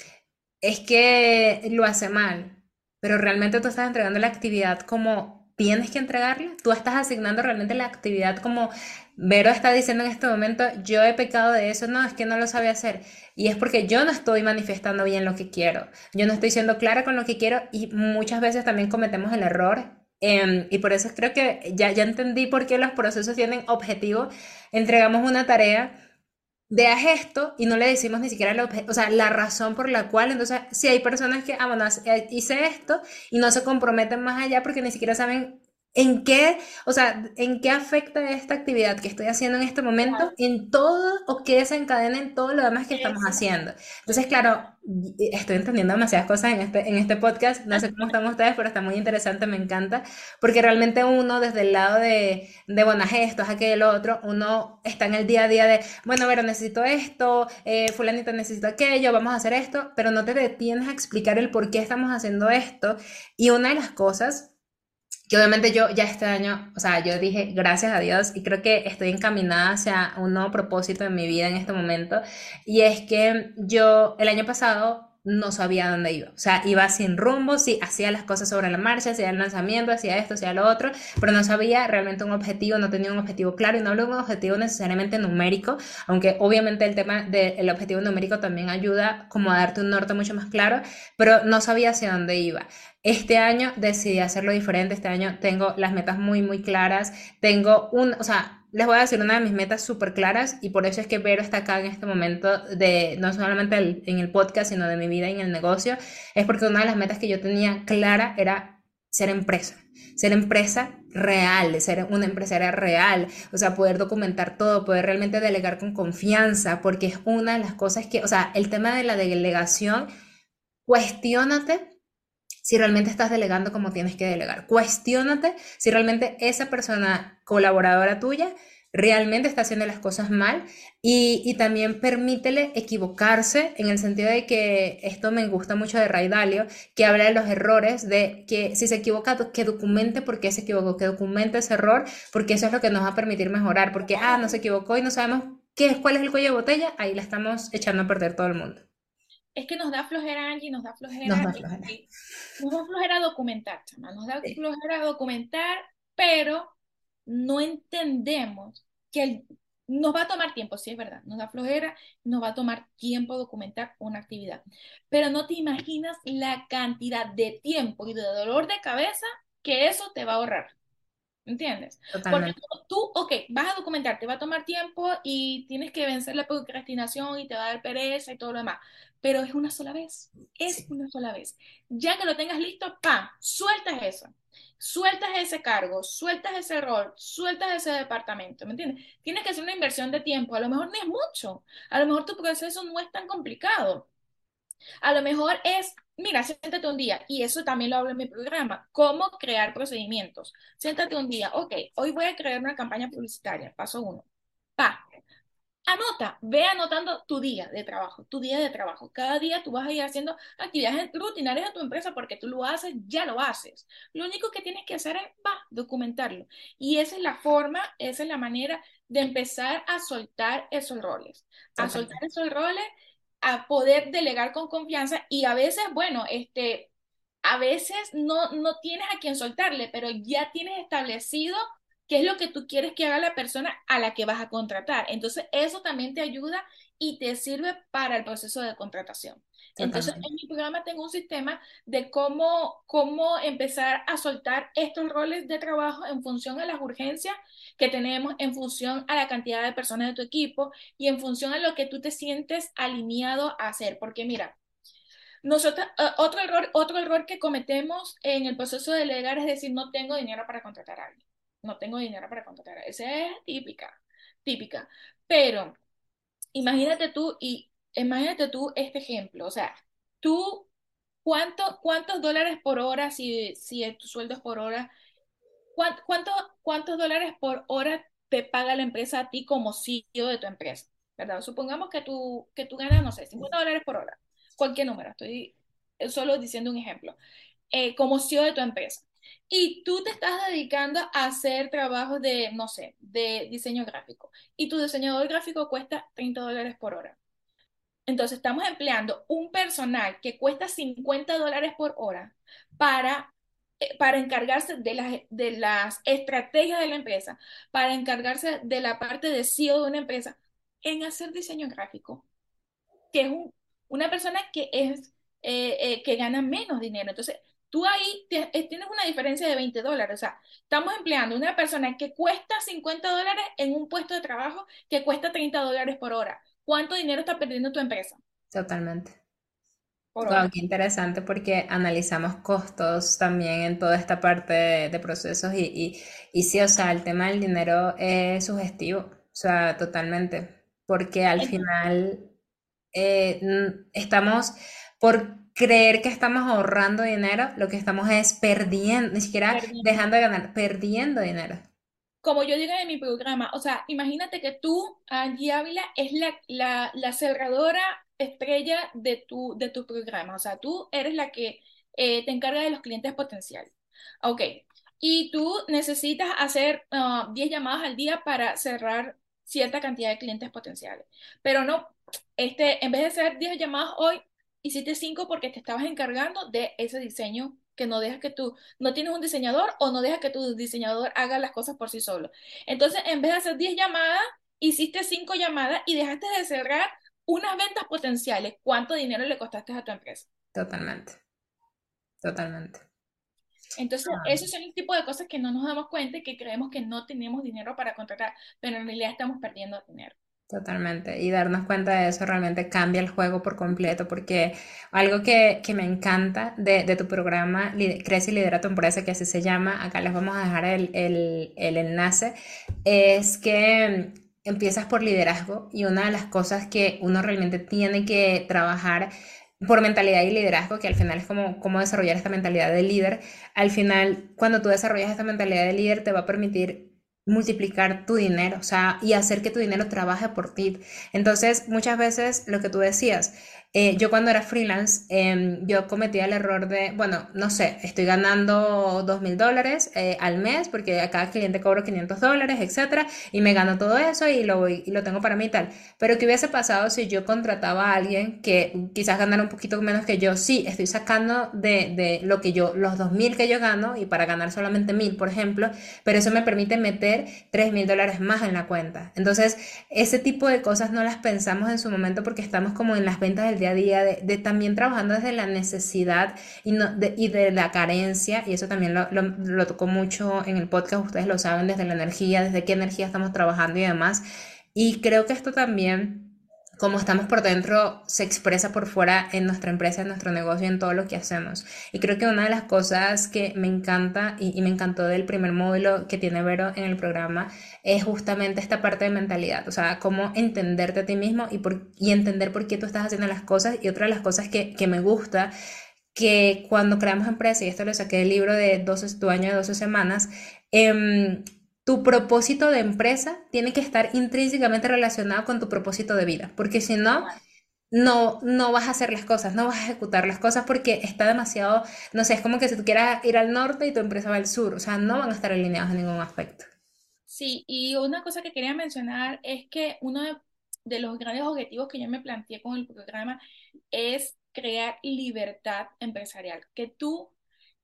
es que lo hace mal, pero realmente tú estás entregando la actividad como tienes que entregarla, tú estás asignando realmente la actividad como Vero está diciendo en este momento, yo he pecado de eso, no, es que no lo sabe hacer. Y es porque yo no estoy manifestando bien lo que quiero, yo no estoy siendo clara con lo que quiero y muchas veces también cometemos el error. Em, y por eso creo que ya, ya entendí por qué los procesos tienen objetivo. Entregamos una tarea de haz esto y no le decimos ni siquiera la, o sea, la razón por la cual, entonces, si hay personas que, ah, bueno, hice esto y no se comprometen más allá porque ni siquiera saben ¿En qué, o sea, en qué afecta esta actividad que estoy haciendo en este momento en todo o qué desencadena en todo lo demás que estamos haciendo? Entonces, claro, estoy entendiendo demasiadas cosas en este, en este podcast, no sé cómo están ustedes, pero está muy interesante, me encanta, porque realmente uno desde el lado de, de bueno, esto, es otro, uno está en el día a día de, bueno, pero necesito esto, eh, fulanito necesita aquello, vamos a hacer esto, pero no te detienes a explicar el por qué estamos haciendo esto. Y una de las cosas que obviamente yo ya este año, o sea, yo dije gracias a Dios y creo que estoy encaminada hacia un nuevo propósito en mi vida en este momento. Y es que yo el año pasado no sabía dónde iba, o sea, iba sin rumbo, sí, hacía las cosas sobre la marcha, hacía el lanzamiento, hacía esto, hacía lo otro, pero no sabía realmente un objetivo, no tenía un objetivo claro y no hablo de un objetivo necesariamente numérico, aunque obviamente el tema del objetivo numérico también ayuda como a darte un norte mucho más claro, pero no sabía hacia dónde iba. Este año decidí hacerlo diferente, este año tengo las metas muy, muy claras, tengo un, o sea, les voy a decir una de mis metas súper claras y por eso es que Vero está acá en este momento de, no solamente en el podcast, sino de mi vida en el negocio, es porque una de las metas que yo tenía clara era ser empresa, ser empresa real, ser una empresaria real, o sea, poder documentar todo, poder realmente delegar con confianza, porque es una de las cosas que, o sea, el tema de la delegación, cuestiónate si realmente estás delegando como tienes que delegar. Cuestiónate si realmente esa persona colaboradora tuya realmente está haciendo las cosas mal y, también permítele equivocarse en el sentido de que esto me gusta mucho de Ray Dalio, que habla de los errores, de que si se equivoca, que documente por qué se equivocó, que documente ese error, porque eso es lo que nos va a permitir mejorar, porque, ah, no se equivocó y no sabemos qué es, cuál es el cuello de botella, ahí la estamos echando a perder todo el mundo es que nos da flojera, Angie, nos da flojera. Nos da flojera. Nos da flojera documentar, chama, nos da flojera documentar, pero no entendemos que nos va a tomar tiempo, sí es verdad, nos da flojera, nos va a tomar tiempo documentar una actividad. Pero no te imaginas la cantidad de tiempo y de dolor de cabeza que eso te va a ahorrar. ¿Entiendes? Porque tú, ok, vas a documentar, te va a tomar tiempo y tienes que vencer la procrastinación y te va a dar pereza y todo lo demás pero es una sola vez, es una sola vez. Ya que lo tengas listo, ¡pam! Sueltas eso, sueltas ese cargo, sueltas ese rol, sueltas ese departamento, ¿me entiendes? Tienes que hacer una inversión de tiempo, a lo mejor no es mucho, a lo mejor tu proceso no es tan complicado. A lo mejor es, mira, siéntate un día, y eso también lo hablo en mi programa, cómo crear procedimientos. Siéntate un día, ok, hoy voy a crear una campaña publicitaria, paso uno. Pa, Anota, ve anotando tu día de trabajo, tu día de trabajo. Cada día tú vas a ir haciendo actividades rutinarias en tu empresa porque tú lo haces, ya lo haces. Lo único que tienes que hacer es, va, documentarlo. Y esa es la forma, esa es la manera de empezar a soltar esos roles, a soltar esos roles, a poder delegar con confianza y a veces, bueno, este, a veces no, no tienes a quien soltarle, pero ya tienes establecido qué es lo que tú quieres que haga la persona a la que vas a contratar. Entonces, eso también te ayuda y te sirve para el proceso de contratación. Entonces, en mi programa tengo un sistema de cómo, cómo empezar a soltar estos roles de trabajo en función a las urgencias que tenemos, en función a la cantidad de personas de tu equipo y en función a lo que tú te sientes alineado a hacer. Porque mira, nosotros, eh, otro, error, otro error que cometemos en el proceso de delegar es decir, no tengo dinero para contratar a alguien no tengo dinero para contratar. Esa es típica, típica. Pero imagínate tú y imagínate tú este ejemplo, o sea, tú, ¿cuánto, cuántos dólares por hora, si, si tu sueldo es por hora, cuánto, cuánto, cuántos dólares por hora te paga la empresa a ti como CEO de tu empresa? ¿Verdad? Supongamos que tú, que tú ganas, no sé, 50 dólares por hora, cualquier número, estoy solo diciendo un ejemplo, eh, como CEO de tu empresa. Y tú te estás dedicando a hacer trabajos de, no sé, de diseño gráfico. Y tu diseñador gráfico cuesta 30 dólares por hora. Entonces estamos empleando un personal que cuesta 50 dólares por hora para, eh, para encargarse de las, de las estrategias de la empresa, para encargarse de la parte de CEO de una empresa, en hacer diseño gráfico, que es un, una persona que, es, eh, eh, que gana menos dinero. Entonces, tú ahí eh, tienes una diferencia de 20 dólares. O sea, estamos empleando una persona que cuesta 50 dólares en un puesto de trabajo que cuesta 30 dólares por hora. ¿Cuánto dinero está perdiendo tu empresa? Totalmente. Wow, qué interesante porque analizamos costos también en toda esta parte de, procesos y, y, y, sí, o sea, el tema del dinero es sugestivo, o sea, totalmente, porque al final eh, estamos por creer que estamos ahorrando dinero, lo que estamos es perdiendo, ni siquiera dejando de ganar, perdiendo dinero. Como yo digo en mi programa, o sea, imagínate que tú, Angie Ávila, es la, la, cerradora estrella de tu, de tu programa, o sea, tú eres la que eh, te encarga de los clientes potenciales. Ok, y tú necesitas hacer 10 ah, llamadas al día para cerrar cierta cantidad de clientes potenciales, pero no, este, en vez de hacer 10 llamadas hoy, hiciste cinco porque te estabas encargando de ese diseño que no dejas que tú, no tienes un diseñador o no dejas que tu diseñador haga las cosas por sí solo. Entonces, en vez de hacer 10 llamadas, hiciste cinco llamadas y dejaste de cerrar unas ventas potenciales. ¿Cuánto dinero le costaste a tu empresa? Totalmente. Totalmente. Entonces, ah. esos son el tipo de cosas que no nos damos cuenta y que creemos que no tenemos dinero para contratar, pero en realidad estamos perdiendo dinero. Totalmente. Y darnos cuenta de eso realmente cambia el juego por completo, porque algo que, que me encanta de, de, tu programa, Crece y Lidera tu empresa, que así se llama, acá les vamos a dejar el, el, el enlace, es que empiezas por liderazgo y una de las cosas que uno realmente tiene que trabajar por mentalidad y liderazgo, que al final es como cómo desarrollar esta mentalidad de líder, al final cuando tú desarrollas esta mentalidad de líder te va a permitir multiplicar tu dinero, o sea, y hacer que tu dinero trabaje por ti. Entonces, muchas veces lo que tú decías, eh, yo cuando era freelance, em, yo cometía el error de, bueno, no sé, estoy ganando dos mil dólares eh, al mes porque a cada cliente cobro 500 dólares, etcétera, y me gano todo eso y lo, y lo tengo para mí y tal. Pero ¿qué hubiese pasado si yo contrataba a alguien que quizás ganara un poquito menos que yo? Sí, estoy sacando de, de lo que yo, los dos mil que yo gano y para ganar solamente mil, por ejemplo, pero eso me permite meter tres mil dólares más en la cuenta. Entonces, ese tipo de cosas no las pensamos en su momento porque estamos como en las ventas del día a día, de, también trabajando desde la necesidad y, no, de, y de la carencia, y eso también lo, lo, tocó mucho en el podcast, ustedes lo saben, desde la energía, desde qué energía estamos trabajando y demás. Y creo que esto también como estamos por dentro, se expresa por fuera en nuestra empresa, en nuestro negocio, en todo lo que hacemos. Y creo que una de las cosas que me encanta y, me encantó del primer módulo que tiene Vero en el programa es justamente esta parte de mentalidad, o sea, cómo entenderte a ti mismo y, entender por qué tú estás haciendo las cosas. Y otra de las cosas que, que me gusta que cuando creamos empresa, y esto lo saqué del libro de 12, tu año de 12 semanas, eh, tu propósito de empresa tiene que estar intrínsecamente relacionado con tu propósito de vida, porque si no, no, no vas a hacer las cosas, no vas a ejecutar las cosas porque está demasiado, no sé, es como que si tú quieras ir al norte y tu empresa va al sur, o sea, no van a estar alineados en ningún aspecto. Sí, y una cosa que quería mencionar es que uno de, los grandes objetivos que yo me planteé con el programa es crear libertad empresarial, que tú,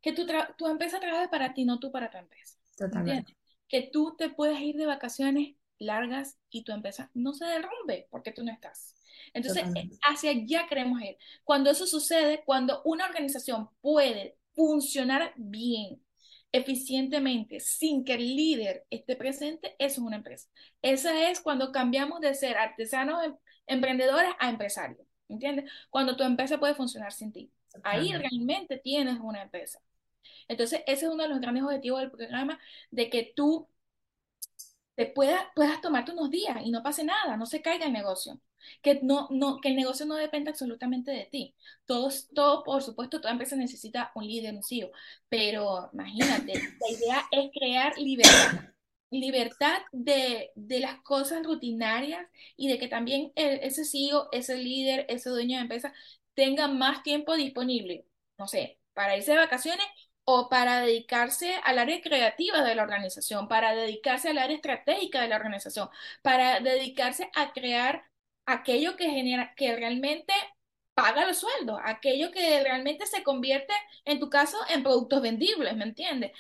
que tu, tu empresa trabaje para ti, no tú para tu empresa. Totalmente que tú te puedas ir de vacaciones largas y tu empresa no se derrumbe porque tú no estás. Entonces, hacia allá queremos ir. Cuando eso sucede, cuando una organización puede funcionar bien, eficientemente, sin que el líder esté presente, eso es una empresa. Esa es cuando cambiamos de ser artesanos em, emprendedores a empresarios. ¿Entiendes? Cuando tu empresa puede funcionar sin ti. Ahí realmente tienes una empresa. Entonces, ese es uno de los grandes objetivos del programa, de que tú te puedas, puedas tomarte unos días y no pase nada, no se caiga el negocio. que, no, no, que el negocio no depende absolutamente de ti. Todos, todo, por supuesto, toda empresa necesita un líder, un CEO, pero imagínate, la idea es crear libertad. Libertad de, de las cosas rutinarias y de que también ese CEO, ese líder, ese dueño de empresa tenga más tiempo disponible, no sé, para irse de vacaciones o para dedicarse al área creativa de la organización, para dedicarse al área estratégica de la organización, para dedicarse a crear aquello que genera, que realmente paga los sueldos, aquello que realmente se convierte, en tu caso, en productos vendibles, ¿me entiendes?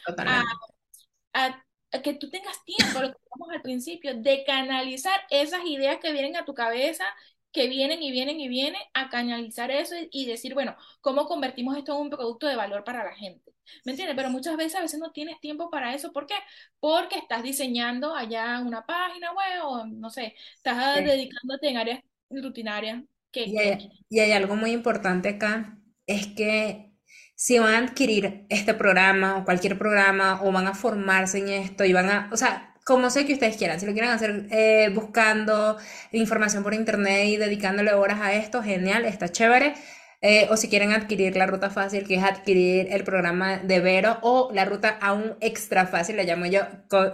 A, que tú tengas tiempo, lo que hablamos al principio, de canalizar esas ideas que vienen a tu cabeza que vienen y vienen y vienen a canalizar eso y, decir, bueno, ¿cómo convertimos esto en un producto de valor para la gente? ¿Me entiendes? Pero muchas veces a veces no tienes tiempo para eso. ¿Por qué? Porque estás diseñando allá una página web o no sé, estás dedicándote en áreas rutinarias. Que, y, hay, y hay algo muy importante acá, es que si van a adquirir este programa o cualquier programa o van a formarse en esto y van a, o sea, como sé que ustedes quieran. Si lo quieren hacer eh, buscando información por internet y dedicándole horas a esto, genial, está chévere. Eh, o si quieren adquirir la ruta fácil, que es adquirir el programa de Vero, o la ruta aún extra fácil, le llamo yo,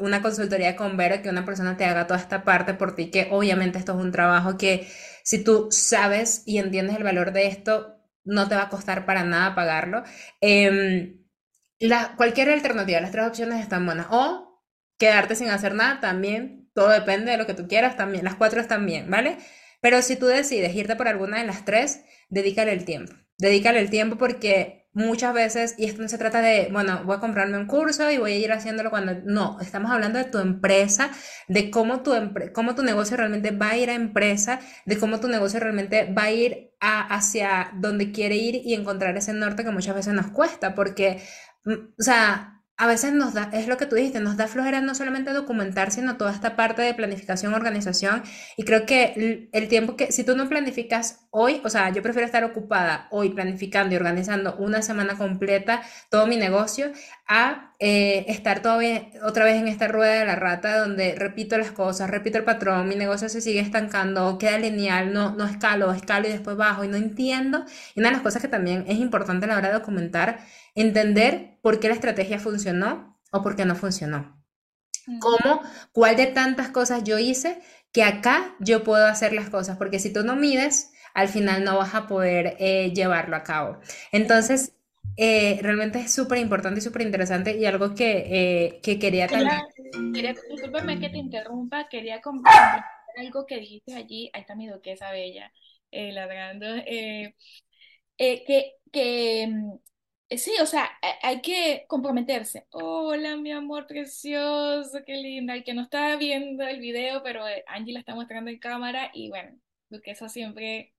una consultoría con Vero, que una persona te haga toda esta parte por ti, que obviamente esto es un trabajo que si tú sabes y entiendes el valor de esto, no te va a costar para nada pagarlo. Em, la, cualquier alternativa, las tres opciones están buenas. O quedarte sin hacer nada también, todo depende de lo que tú quieras también, las cuatro están bien, ¿vale? Pero si tú decides irte por alguna de las tres, dedícale el tiempo. Dedícale el tiempo porque muchas veces, y esto no se trata de, bueno, voy a comprarme un curso y voy a ir haciéndolo cuando, no, estamos hablando de tu empresa, de cómo tu, cómo tu negocio realmente va a ir a empresa, de cómo tu negocio realmente va a ir hacia donde quiere ir y encontrar ese norte que muchas veces nos cuesta, porque, mm, o sea, a veces nos da, es lo que tú dijiste, nos da flojera no solamente documentar, sino toda esta parte de planificación, organización. Y creo que el tiempo que, si tú no planificas hoy, o sea, yo prefiero estar ocupada hoy planificando y organizando una semana completa todo mi negocio, a eh, estar todavía otra vez en esta rueda de la rata donde repito las cosas, repito el patrón, mi negocio se sigue estancando, queda lineal, no, no escalo, escalo y después bajo y no entiendo. Y una de las cosas que también es importante a la hora de documentar entender por qué la estrategia funcionó o por qué no funcionó. ¿Cómo? ¿Cuál de tantas cosas yo hice que acá yo puedo hacer las cosas? Porque si tú no mides, al final no vas a poder eh, llevarlo a cabo. Entonces, eh, realmente es súper importante y súper interesante y algo que, eh, que quería también... Quería, que te interrumpa, quería compartir algo que dijiste allí, ahí está mi duquesa bella, ladrando, que, que mm, eh, sí, o sea, hay que comprometerse. Hola, mi amor precioso, qué linda. El que no está viendo el video, pero eh, Angie la está mostrando en cámara y bueno, Duquesa siempre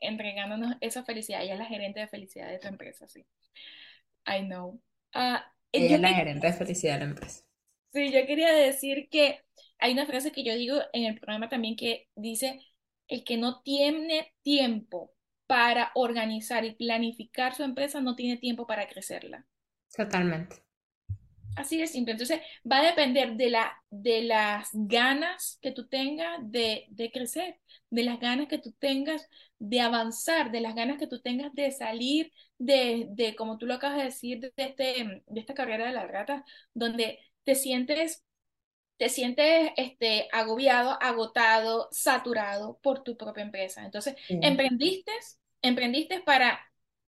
entregándonos esa felicidad. Ella es la gerente de felicidad de tu empresa, sí. I know. Ah, Ella es la gerente de felicidad de la empresa. Sí, yo quería decir que hay una frase que yo digo en el programa también que dice, el que no tiene tiempo para organizar y planificar su empresa no tiene tiempo para crecerla. Totalmente. Así de simple. Entonces, va a depender de, la, de las ganas que tú tengas de, de crecer, de las ganas que tú tengas de avanzar, de las ganas que tú tengas de salir de, de como tú lo acabas de decir, de, este, de esta carrera de la rata, donde te sientes te sientes este, agobiado, agotado, saturado por tu propia empresa. Entonces, emprendiste emprendiste para,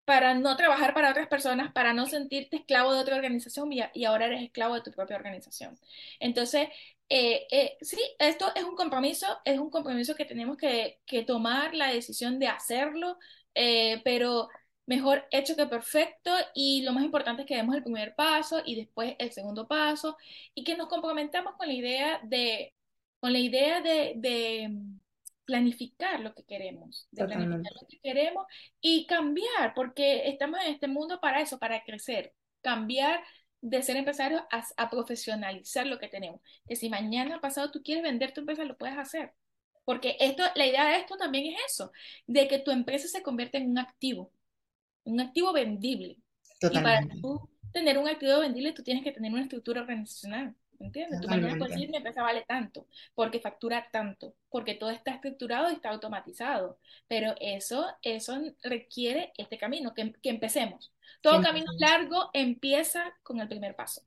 para no trabajar para otras personas, para no sentirte esclavo de otra organización y, ahora eres esclavo de tu propia organización. Entonces, eh, eh, sí, esto es un compromiso, es un compromiso que tenemos que, tomar la decisión de hacerlo, eh, pero mejor hecho que perfecto y lo más importante es que demos el primer paso y después el segundo paso y que nos comprometamos con la idea de, con la idea de planificar lo que queremos, de planificar lo que queremos y cambiar, porque estamos en este mundo para eso, para crecer, cambiar de ser empresario a, profesionalizar lo que tenemos. Que si mañana pasado tú quieres vender tu empresa, lo puedes hacer. Porque esto, la idea de esto también es eso, de que tu empresa se convierta en un activo, un activo vendible. Y para tú tener un activo vendible, tú tienes que tener una estructura organizacional. ¿Entiendes? Tú mañana decir, mi empresa vale tanto, porque factura tanto, porque todo está estructurado y está automatizado, pero eso, eso requiere este camino, que, que empecemos. Todo camino largo empieza con el primer paso.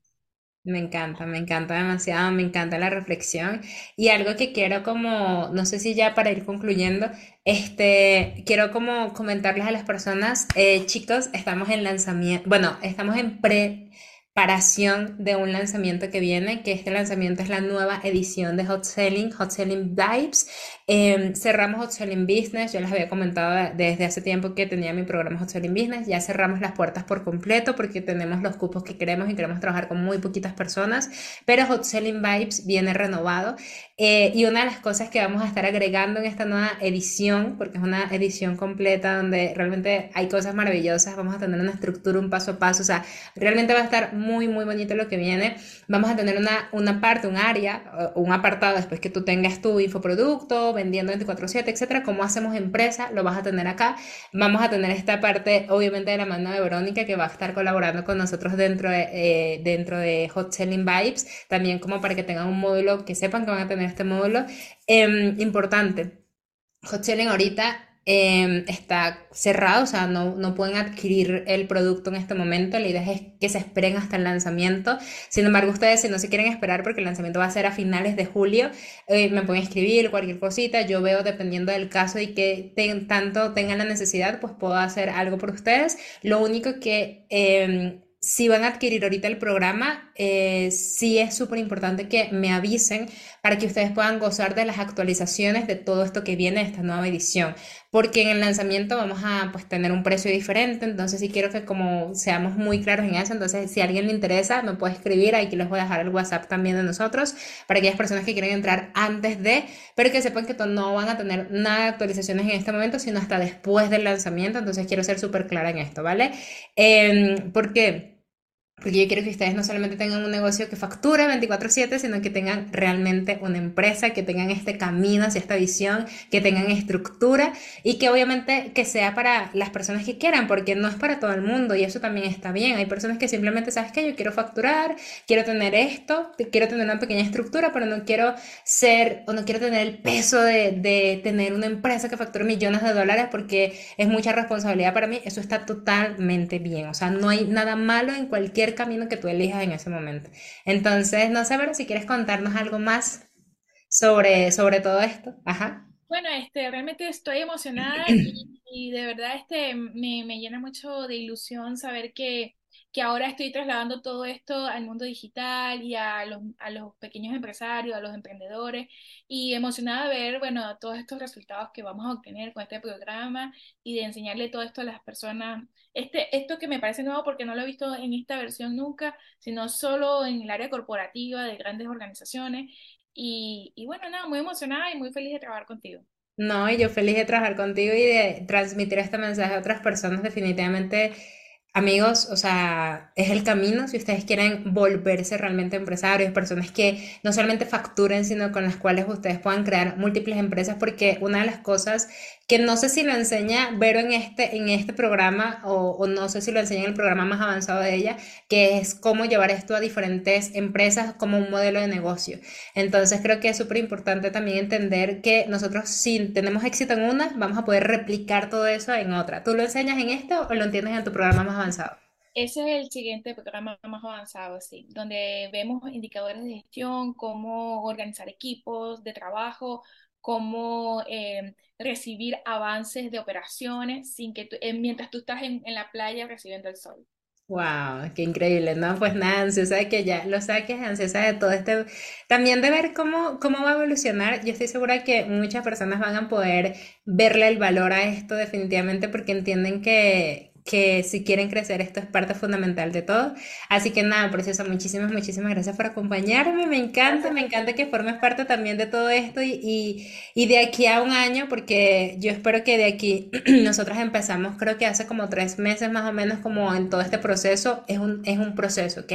Me encanta, me encanta demasiado, me encanta la reflexión y algo que quiero como, no sé si ya para ir concluyendo, este, quiero como comentarles a las personas, eh, chicos, estamos en lanzamiento, bueno, estamos en pre preparación de un lanzamiento que viene, que este lanzamiento es la nueva edición de Hot Selling, Hot Selling Vibes. Em, cerramos Hot Selling Business, yo les había comentado desde hace tiempo que tenía mi programa Hot Selling Business, ya cerramos las puertas por completo porque tenemos los cupos que queremos y queremos trabajar con muy poquitas personas, pero Hot Selling Vibes viene renovado. Eh, y una de las cosas que vamos a estar agregando en esta nueva edición, porque es una edición completa donde realmente hay cosas maravillosas, vamos a tener una estructura, un paso a paso, o sea, realmente va a estar muy, muy bonito lo que viene. Vamos a tener una, una parte, un área, un apartado después que tú tengas tu infoproducto, vendiendo 24/7, etcétera, como hacemos empresa, lo vas a tener acá. Vamos a tener esta parte, obviamente, de la mano de Verónica, que va a estar colaborando con nosotros dentro de, eh, dentro de Hot Selling Vibes, también como para que tengan un módulo, que sepan que van a tener este módulo. Em, importante, Hot Selling ahorita Em, está cerrado, o sea, no, no, pueden adquirir el producto en este momento. La idea es que se esperen hasta el lanzamiento. Sin embargo, ustedes, si no se quieren esperar, porque el lanzamiento va a ser a finales de julio, eh, me pueden escribir cualquier cosita. Yo veo, dependiendo del caso y que tanto tengan la necesidad, pues puedo hacer algo por ustedes. Lo único que em, si van a adquirir ahorita el programa, eh, sí es súper importante que me avisen para que ustedes puedan gozar de las actualizaciones de todo esto que viene de esta nueva edición. Porque en el lanzamiento vamos a pues, tener un precio diferente, entonces sí quiero que como seamos muy claros en eso, entonces si a alguien le interesa me puede escribir, aquí les voy a dejar el WhatsApp también de nosotros, para aquellas personas que quieren entrar antes de, pero que sepan que no van a tener nada de actualizaciones en este momento, sino hasta después del lanzamiento, entonces quiero ser súper clara en esto, ¿vale? Eh, porque porque yo quiero que ustedes no solamente tengan un negocio que facture 24/7, sino que tengan realmente una empresa, que tengan este camino hacia esta visión, que tengan estructura y que obviamente que sea para las personas que quieran, porque no es para todo el mundo y eso también está bien. Hay personas que simplemente, ¿sabes qué? Yo quiero facturar, quiero tener esto, quiero tener una pequeña estructura, pero no quiero ser o no quiero tener el peso de, de tener una empresa que facture millones de dólares porque es mucha responsabilidad para mí. Eso está totalmente bien. O sea, no hay nada malo en cualquier camino que tú elijas en ese momento. Entonces, no sé, pero si quieres contarnos algo más sobre, sobre todo esto. Ajá. Bueno, este, realmente estoy emocionada y, y de verdad este, me, me, llena mucho de ilusión saber que, que ahora estoy trasladando todo esto al mundo digital y a los, a los pequeños empresarios, a los emprendedores, y emocionada de ver, bueno, todos estos resultados que vamos a obtener con este programa y de enseñarle todo esto a las personas este, esto que me parece nuevo porque no lo he visto en esta versión nunca, sino solo en el área corporativa de grandes organizaciones. Y, y bueno, nada, muy emocionada y muy feliz de trabajar contigo. No, y yo feliz de trabajar contigo y de transmitir este mensaje a otras personas. Definitivamente Amigos, o sea, es el camino si ustedes quieren volverse realmente empresarios, personas que no solamente facturen, sino con las cuales ustedes puedan crear múltiples empresas, porque una de las cosas que no sé si lo enseña Vero en este, en este programa o, no sé si lo enseña en el programa más avanzado de ella, que es cómo llevar esto a diferentes empresas como un modelo de negocio. Entonces creo que es súper importante también entender que nosotros si tenemos éxito en una, vamos a poder replicar todo eso en otra. ¿Tú lo enseñas en esto o lo entiendes en tu programa más avanzado? avanzado. Ese es el siguiente programa más avanzado, sí, donde vemos indicadores de gestión, cómo organizar equipos de trabajo, cómo eh, recibir avances de operaciones sin que eh, mientras tú estás en, en, la playa recibiendo el sol. Wow, qué increíble, ¿no? Pues nada, ansiosa de que ya lo saques, ansiosa de todo este, también de ver cómo, cómo va a evolucionar. Yo estoy segura que muchas personas van a poder verle el valor a esto definitivamente porque entienden que, que si quieren crecer esto es parte fundamental de todo. Así que nada, preciosa, muchísimas, muchísimas gracias por acompañarme. Me encanta, me encanta que formes parte también de todo esto y, y, de aquí a un año, porque yo espero que de aquí nosotras empezamos, creo que hace como tres meses más o menos como en todo este proceso, es un, es un proceso, ¿ok?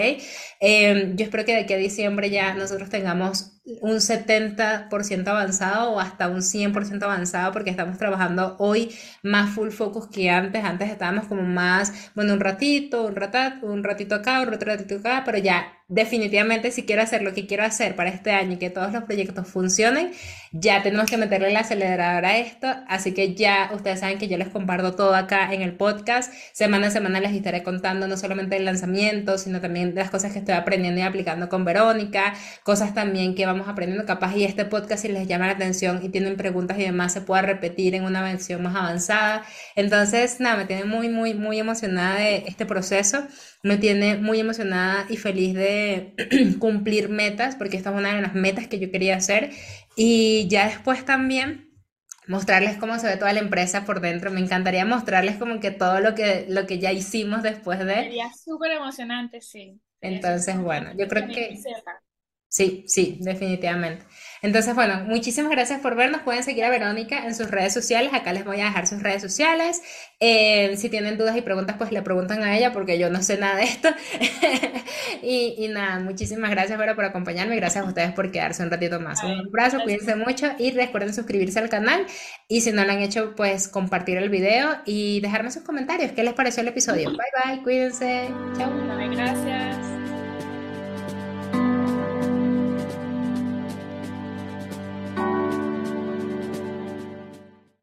Em, yo espero que de aquí a diciembre ya nosotros tengamos un 70% avanzado o hasta un 100% avanzado porque estamos trabajando hoy más full focus que antes. Antes estábamos como más, bueno, un ratito, un ratito, un ratito acá, un ratito acá, pero ya definitivamente si quiero hacer lo que quiero hacer para este año y que todos los proyectos funcionen, ya tenemos que meterle el acelerador a esto. Así que ya ustedes saben que yo les comparto todo acá en el podcast. Semana a semana les estaré contando no solamente el lanzamiento, sino también las cosas que estoy aprendiendo y aplicando con Verónica, cosas también que vamos aprendiendo capaz y este podcast si les llama la atención y tienen preguntas y demás se pueda repetir en una versión más avanzada. Entonces, nada, me tiene muy, muy, muy emocionada de este proceso. Me tiene muy emocionada y feliz de cumplir metas, porque esta es una de las metas que yo quería hacer. Y ya después también mostrarles cómo se ve toda la empresa por dentro. Me encantaría mostrarles como que todo lo que, lo que ya hicimos después de... Sería súper emocionante, sí. Entonces, bueno, yo creo que... Sí, sí, definitivamente. Entonces, bueno, muchísimas gracias por vernos. Pueden seguir a Verónica en sus redes sociales. Acá les voy a dejar sus redes sociales. Eh, si tienen dudas y preguntas, pues le preguntan a ella porque yo no sé nada de esto. y, nada, muchísimas gracias, Vero, por acompañarme. Gracias a ustedes por quedarse un ratito más. un abrazo, cuídense mucho y recuerden suscribirse al canal. Y si no lo han hecho, pues compartir el video y dejarme sus comentarios. ¿Qué les pareció el episodio? Bye bye, cuídense. Chao. Gracias.